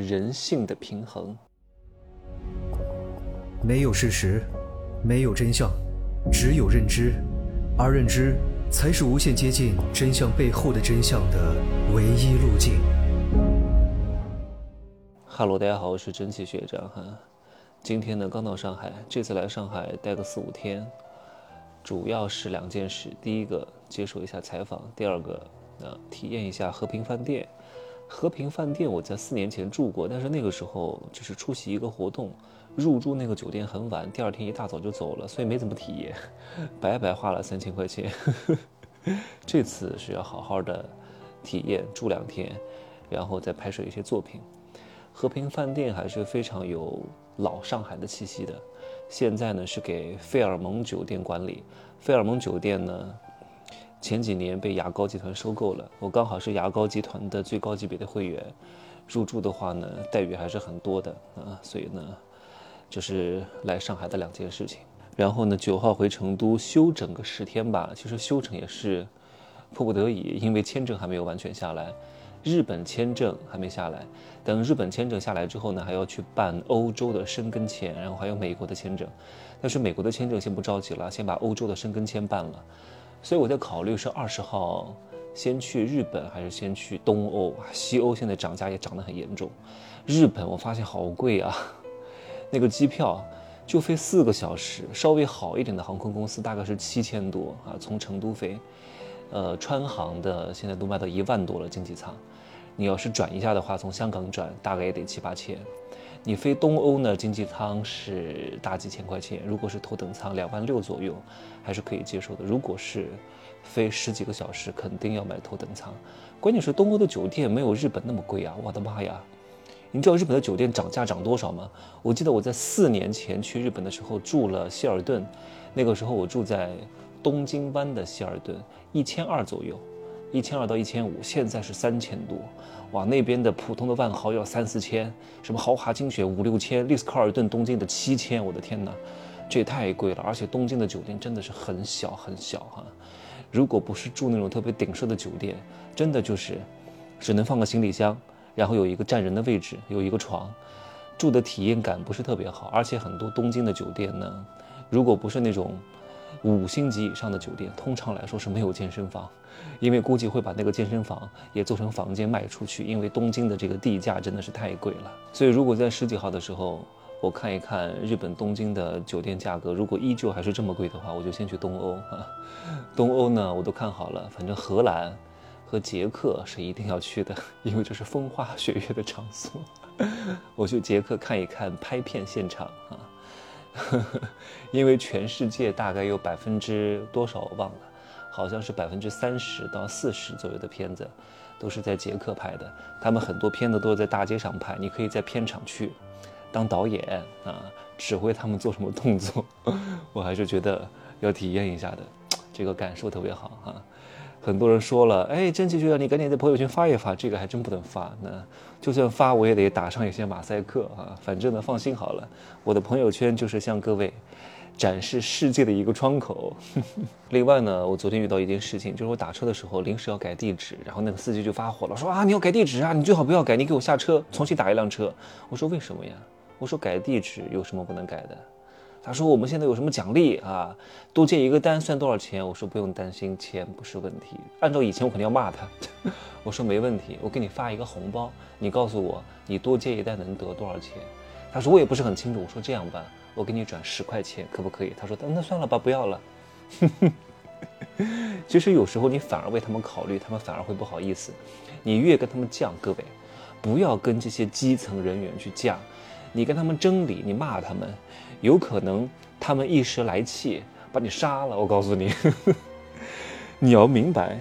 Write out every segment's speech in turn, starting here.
人性的平衡。没有事实，没有真相，只有认知，而认知才是无限接近真相背后的真相的唯一路径。哈喽，大家好，我是蒸汽学长哈。今天呢，刚到上海，这次来上海待个四五天，主要是两件事：第一个，接受一下采访；第二个，呃，体验一下和平饭店。和平饭店我在四年前住过，但是那个时候只是出席一个活动，入住那个酒店很晚，第二天一大早就走了，所以没怎么体验，白白花了三千块钱。这次是要好好的体验住两天，然后再拍摄一些作品。和平饭店还是非常有老上海的气息的，现在呢是给费尔蒙酒店管理，费尔蒙酒店呢。前几年被牙膏集团收购了，我刚好是牙膏集团的最高级别的会员，入住的话呢，待遇还是很多的啊，所以呢，就是来上海的两件事情。然后呢，九号回成都休整个十天吧，其实休整也是迫不得已，因为签证还没有完全下来，日本签证还没下来，等日本签证下来之后呢，还要去办欧洲的申根签，然后还有美国的签证，但是美国的签证先不着急了，先把欧洲的申根签办了。所以我在考虑是二十号先去日本还是先去东欧？西欧现在涨价也涨得很严重，日本我发现好贵啊，那个机票就飞四个小时，稍微好一点的航空公司大概是七千多啊，从成都飞，呃，川航的现在都卖到一万多了经济舱，你要是转一下的话，从香港转大概也得七八千。你飞东欧呢，经济舱是大几千块钱，如果是头等舱两万六左右，还是可以接受的。如果是飞十几个小时，肯定要买头等舱。关键是东欧的酒店没有日本那么贵啊！我的妈呀，你知道日本的酒店涨价涨多少吗？我记得我在四年前去日本的时候住了希尔顿，那个时候我住在东京湾的希尔顿，一千二左右。一千二到一千五，现在是三千多，哇！那边的普通的万豪要三四千，什么豪华精选五六千，丽思卡尔顿东京的七千，我的天哪，这也太贵了！而且东京的酒店真的是很小很小哈，如果不是住那种特别顶奢的酒店，真的就是只能放个行李箱，然后有一个站人的位置，有一个床，住的体验感不是特别好。而且很多东京的酒店呢，如果不是那种。五星级以上的酒店，通常来说是没有健身房，因为估计会把那个健身房也做成房间卖出去。因为东京的这个地价真的是太贵了，所以如果在十几号的时候，我看一看日本东京的酒店价格，如果依旧还是这么贵的话，我就先去东欧啊。东欧呢，我都看好了，反正荷兰和捷克是一定要去的，因为这是风花雪月的场所。我去捷克看一看拍片现场啊。因为全世界大概有百分之多少我忘了，好像是百分之三十到四十左右的片子，都是在捷克拍的。他们很多片子都是在大街上拍，你可以在片场去当导演啊，指挥他们做什么动作。我还是觉得要体验一下的，这个感受特别好哈。很多人说了，哎，真奇学长，你赶紧在朋友圈发一发，这个还真不能发。那就算发，我也得打上一些马赛克啊。反正呢，放心好了，我的朋友圈就是向各位展示世界的一个窗口。另外呢，我昨天遇到一件事情，就是我打车的时候临时要改地址，然后那个司机就发火了，说啊，你要改地址啊，你最好不要改，你给我下车，重新打一辆车。我说为什么呀？我说改地址有什么不能改的？他说：“我们现在有什么奖励啊？多接一个单算多少钱？”我说：“不用担心，钱不是问题。按照以前，我肯定要骂他。我说没问题，我给你发一个红包，你告诉我你多接一单能得多少钱。”他说：“我也不是很清楚。”我说：“这样吧，我给你转十块钱，可不可以？”他说：“那算了吧，不要了。”其实有时候你反而为他们考虑，他们反而会不好意思。你越跟他们犟，各位，不要跟这些基层人员去犟。你跟他们争理，你骂他们。有可能他们一时来气把你杀了。我告诉你，你要明白，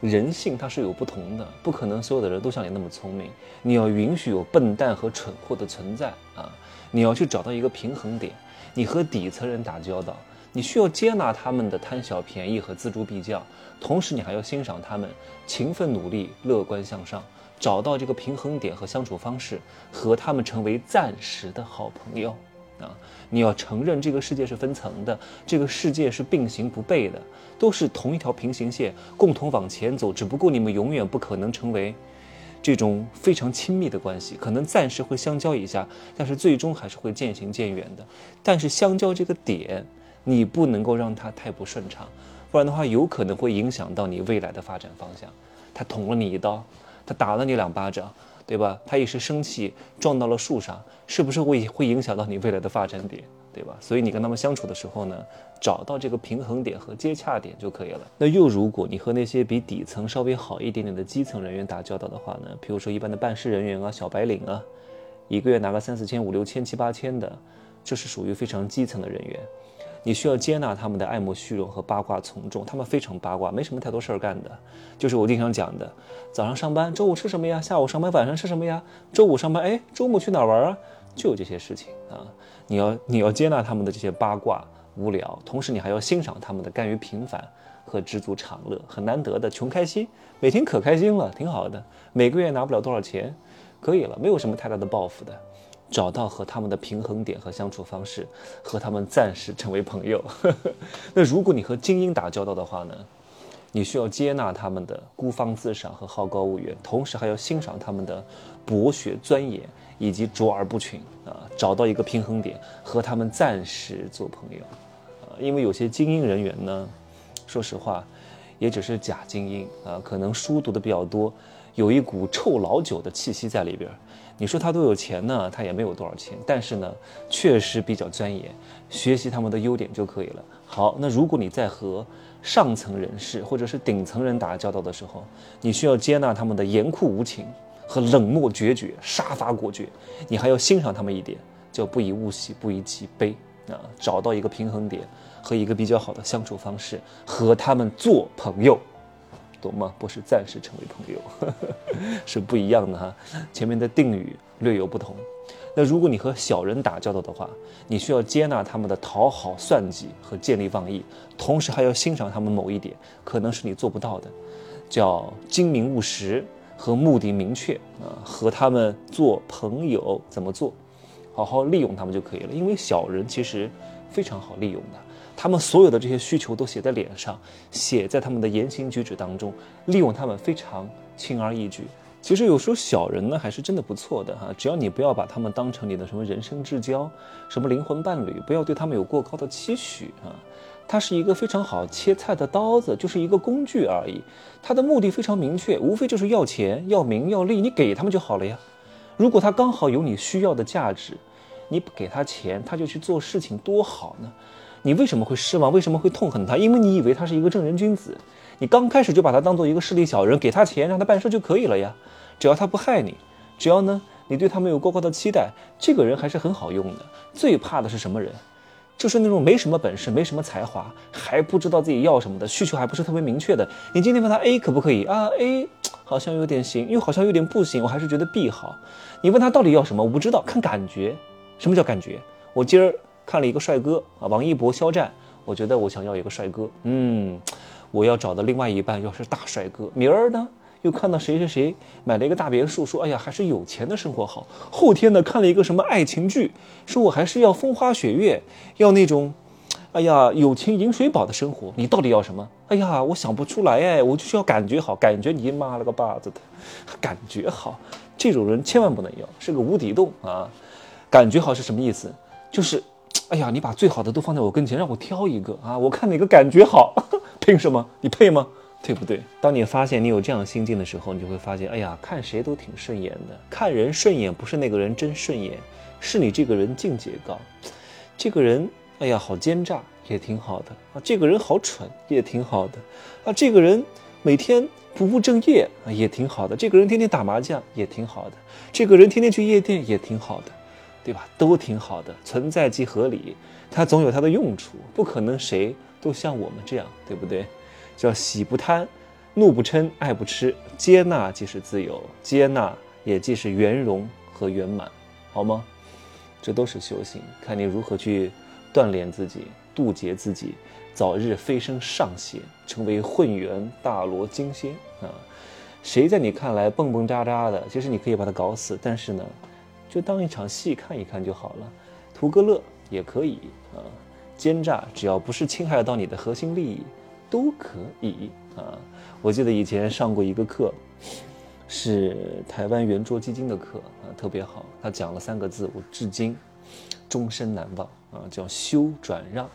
人性它是有不同的，不可能所有的人都像你那么聪明。你要允许有笨蛋和蠢货的存在啊！你要去找到一个平衡点。你和底层人打交道，你需要接纳他们的贪小便宜和锱铢必较，同时你还要欣赏他们勤奋努力、乐观向上，找到这个平衡点和相处方式，和他们成为暂时的好朋友。啊，你要承认这个世界是分层的，这个世界是并行不悖的，都是同一条平行线，共同往前走。只不过你们永远不可能成为这种非常亲密的关系，可能暂时会相交一下，但是最终还是会渐行渐远的。但是相交这个点，你不能够让它太不顺畅，不然的话，有可能会影响到你未来的发展方向。他捅了你一刀，他打了你两巴掌，对吧？他一时生气撞到了树上，是不是会会影响到你未来的发展点？对吧？所以你跟他们相处的时候呢，找到这个平衡点和接洽点就可以了。那又如果你和那些比底层稍微好一点点的基层人员打交道的话呢，比如说一般的办事人员啊、小白领啊，一个月拿个三四千、五六千、七八千的，这是属于非常基层的人员。你需要接纳他们的爱慕虚荣和八卦从众，他们非常八卦，没什么太多事儿干的。就是我经常讲的，早上上班，周五吃什么呀？下午上班，晚上吃什么呀？周五上班，哎，周末去哪玩啊？就有这些事情啊。你要你要接纳他们的这些八卦无聊，同时你还要欣赏他们的甘于平凡和知足常乐，很难得的穷开心，每天可开心了，挺好的。每个月拿不了多少钱，可以了，没有什么太大的抱负的。找到和他们的平衡点和相处方式，和他们暂时成为朋友。那如果你和精英打交道的话呢？你需要接纳他们的孤芳自赏和好高骛远，同时还要欣赏他们的博学钻研以及卓尔不群啊，找到一个平衡点，和他们暂时做朋友。啊，因为有些精英人员呢，说实话，也只是假精英啊，可能书读的比较多，有一股臭老酒的气息在里边。你说他多有钱呢？他也没有多少钱，但是呢，确实比较钻研，学习他们的优点就可以了。好，那如果你在和上层人士或者是顶层人打交道的时候，你需要接纳他们的严酷无情和冷漠决绝、杀伐果决，你还要欣赏他们一点，叫不以物喜，不以己悲啊，找到一个平衡点和一个比较好的相处方式，和他们做朋友。懂吗？不是暂时成为朋友，是不一样的哈。前面的定语略有不同。那如果你和小人打交道的话，你需要接纳他们的讨好、算计和见利忘义，同时还要欣赏他们某一点，可能是你做不到的，叫精明务实和目的明确啊。和他们做朋友怎么做？好好利用他们就可以了。因为小人其实非常好利用的。他们所有的这些需求都写在脸上，写在他们的言行举止当中，利用他们非常轻而易举。其实有时候小人呢还是真的不错的哈，只要你不要把他们当成你的什么人生至交、什么灵魂伴侣，不要对他们有过高的期许啊。他是一个非常好切菜的刀子，就是一个工具而已。他的目的非常明确，无非就是要钱、要名、要利，你给他们就好了呀。如果他刚好有你需要的价值，你不给他钱，他就去做事情，多好呢。你为什么会失望？为什么会痛恨他？因为你以为他是一个正人君子，你刚开始就把他当做一个势利小人，给他钱让他办事就可以了呀。只要他不害你，只要呢你对他没有过高的期待，这个人还是很好用的。最怕的是什么人？就是那种没什么本事、没什么才华，还不知道自己要什么的，需求还不是特别明确的。你今天问他 A 可不可以啊？A 好像有点行，又好像有点不行，我还是觉得 B 好。你问他到底要什么？我不知道，看感觉。什么叫感觉？我今儿。看了一个帅哥啊，王一博肖战，我觉得我想要一个帅哥，嗯，我要找的另外一半要是大帅哥。明儿呢，又看到谁谁谁买了一个大别墅，说哎呀，还是有钱的生活好。后天呢，看了一个什么爱情剧，说我还是要风花雪月，要那种，哎呀，有情饮水饱的生活。你到底要什么？哎呀，我想不出来哎，我就需要感觉好，感觉你妈了个巴子的，感觉好，这种人千万不能要，是个无底洞啊。感觉好是什么意思？就是。哎呀，你把最好的都放在我跟前，让我挑一个啊！我看哪个感觉好，凭什么？你配吗？对不对？当你发现你有这样心境的时候，你就会发现，哎呀，看谁都挺顺眼的。看人顺眼不是那个人真顺眼，是你这个人境界高。这个人，哎呀，好奸诈也挺好的啊。这个人好蠢也挺好的啊。这个人每天不务正业啊，也挺好的。这个人天天打麻将也挺好的。这个人天天去夜店也挺好的。对吧？都挺好的，存在即合理，它总有它的用处，不可能谁都像我们这样，对不对？叫喜不贪，怒不嗔，爱不痴，接纳即是自由，接纳也即是圆融和圆满，好吗？这都是修行，看你如何去锻炼自己，渡劫自己，早日飞升上仙，成为混元大罗金仙啊！谁在你看来蹦蹦喳喳的，其实你可以把他搞死，但是呢？就当一场戏看一看就好了，图个乐也可以啊。奸诈只要不是侵害到你的核心利益，都可以啊。我记得以前上过一个课，是台湾圆桌基金的课啊，特别好。他讲了三个字，我至今终身难忘啊，叫修转让。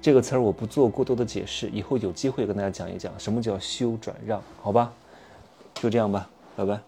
这个词儿我不做过多的解释，以后有机会跟大家讲一讲什么叫修转让，好吧？就这样吧，拜拜。